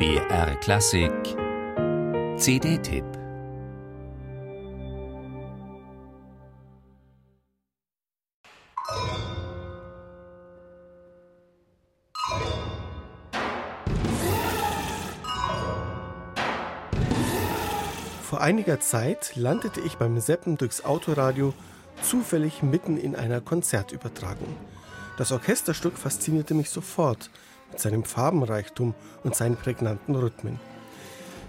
BR Klassik CD-Tipp Vor einiger Zeit landete ich beim Seppen durchs Autoradio zufällig mitten in einer Konzertübertragung. Das Orchesterstück faszinierte mich sofort mit seinem Farbenreichtum und seinen prägnanten Rhythmen.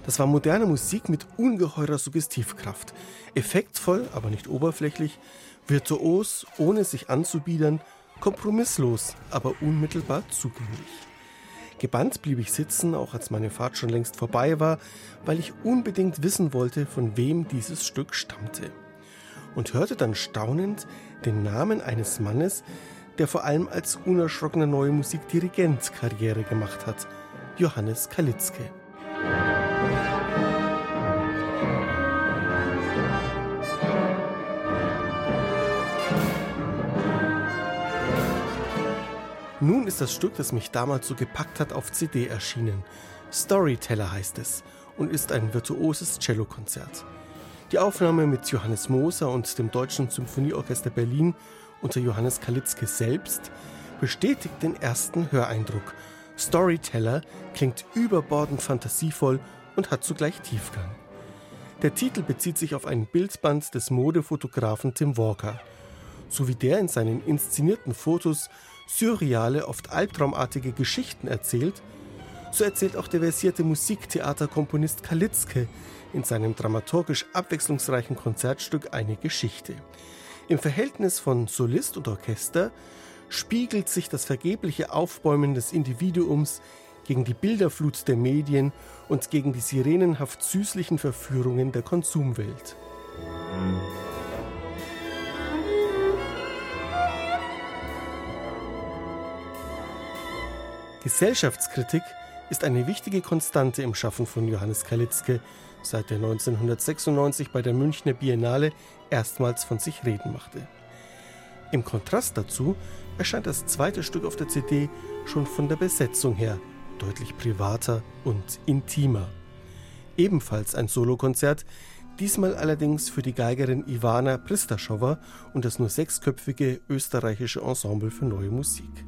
Das war moderne Musik mit ungeheurer Suggestivkraft, effektvoll, aber nicht oberflächlich, virtuos, ohne sich anzubiedern, kompromisslos, aber unmittelbar zugänglich. Gebannt blieb ich sitzen, auch als meine Fahrt schon längst vorbei war, weil ich unbedingt wissen wollte, von wem dieses Stück stammte. Und hörte dann staunend den Namen eines Mannes, der vor allem als unerschrockener neue Musikdirigent Karriere gemacht hat, Johannes Kalitzke. Nun ist das Stück, das mich damals so gepackt hat, auf CD erschienen. Storyteller heißt es und ist ein virtuoses Cellokonzert. Die Aufnahme mit Johannes Moser und dem Deutschen Symphonieorchester Berlin unter Johannes Kalitzke selbst bestätigt den ersten Höreindruck. Storyteller klingt überbordend fantasievoll und hat zugleich Tiefgang. Der Titel bezieht sich auf ein Bildband des Modefotografen Tim Walker. So wie der in seinen inszenierten Fotos surreale, oft albtraumartige Geschichten erzählt, so erzählt auch der versierte Musiktheaterkomponist Kalitzke in seinem dramaturgisch abwechslungsreichen Konzertstück eine Geschichte. Im Verhältnis von Solist und Orchester spiegelt sich das vergebliche Aufbäumen des Individuums gegen die Bilderflut der Medien und gegen die sirenenhaft süßlichen Verführungen der Konsumwelt. Gesellschaftskritik ist eine wichtige Konstante im Schaffen von Johannes Kalitzke, seit er 1996 bei der Münchner Biennale erstmals von sich reden machte. Im Kontrast dazu erscheint das zweite Stück auf der CD schon von der Besetzung her deutlich privater und intimer. Ebenfalls ein Solokonzert, diesmal allerdings für die Geigerin Ivana Pristaschowa und das nur sechsköpfige österreichische Ensemble für neue Musik.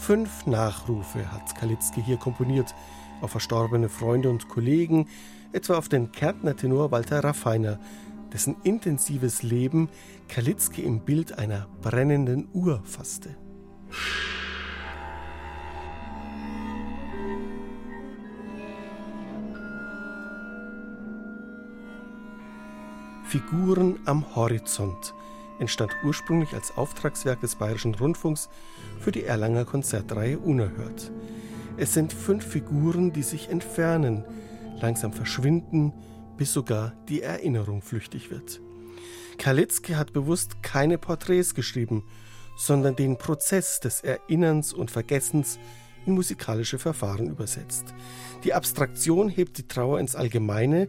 Fünf Nachrufe hat Kalitzki hier komponiert, auf verstorbene Freunde und Kollegen, etwa auf den Kärntner Tenor Walter Raffiner, dessen intensives Leben Kalitzki im Bild einer brennenden Uhr fasste. Figuren am Horizont entstand ursprünglich als Auftragswerk des Bayerischen Rundfunks für die Erlanger Konzertreihe Unerhört. Es sind fünf Figuren, die sich entfernen, langsam verschwinden, bis sogar die Erinnerung flüchtig wird. Kalitzke hat bewusst keine Porträts geschrieben, sondern den Prozess des Erinnerns und Vergessens in musikalische Verfahren übersetzt. Die Abstraktion hebt die Trauer ins Allgemeine,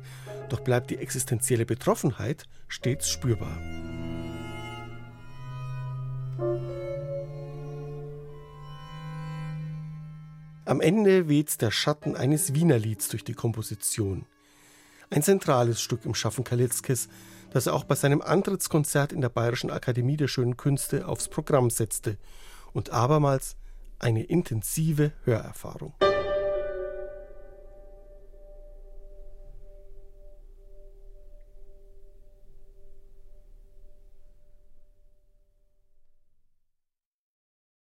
doch bleibt die existenzielle Betroffenheit stets spürbar. Am Ende weht der Schatten eines Wienerlieds durch die Komposition. Ein zentrales Stück im Schaffen Kalitzkes, das er auch bei seinem Antrittskonzert in der Bayerischen Akademie der Schönen Künste aufs Programm setzte und abermals eine intensive Hörerfahrung.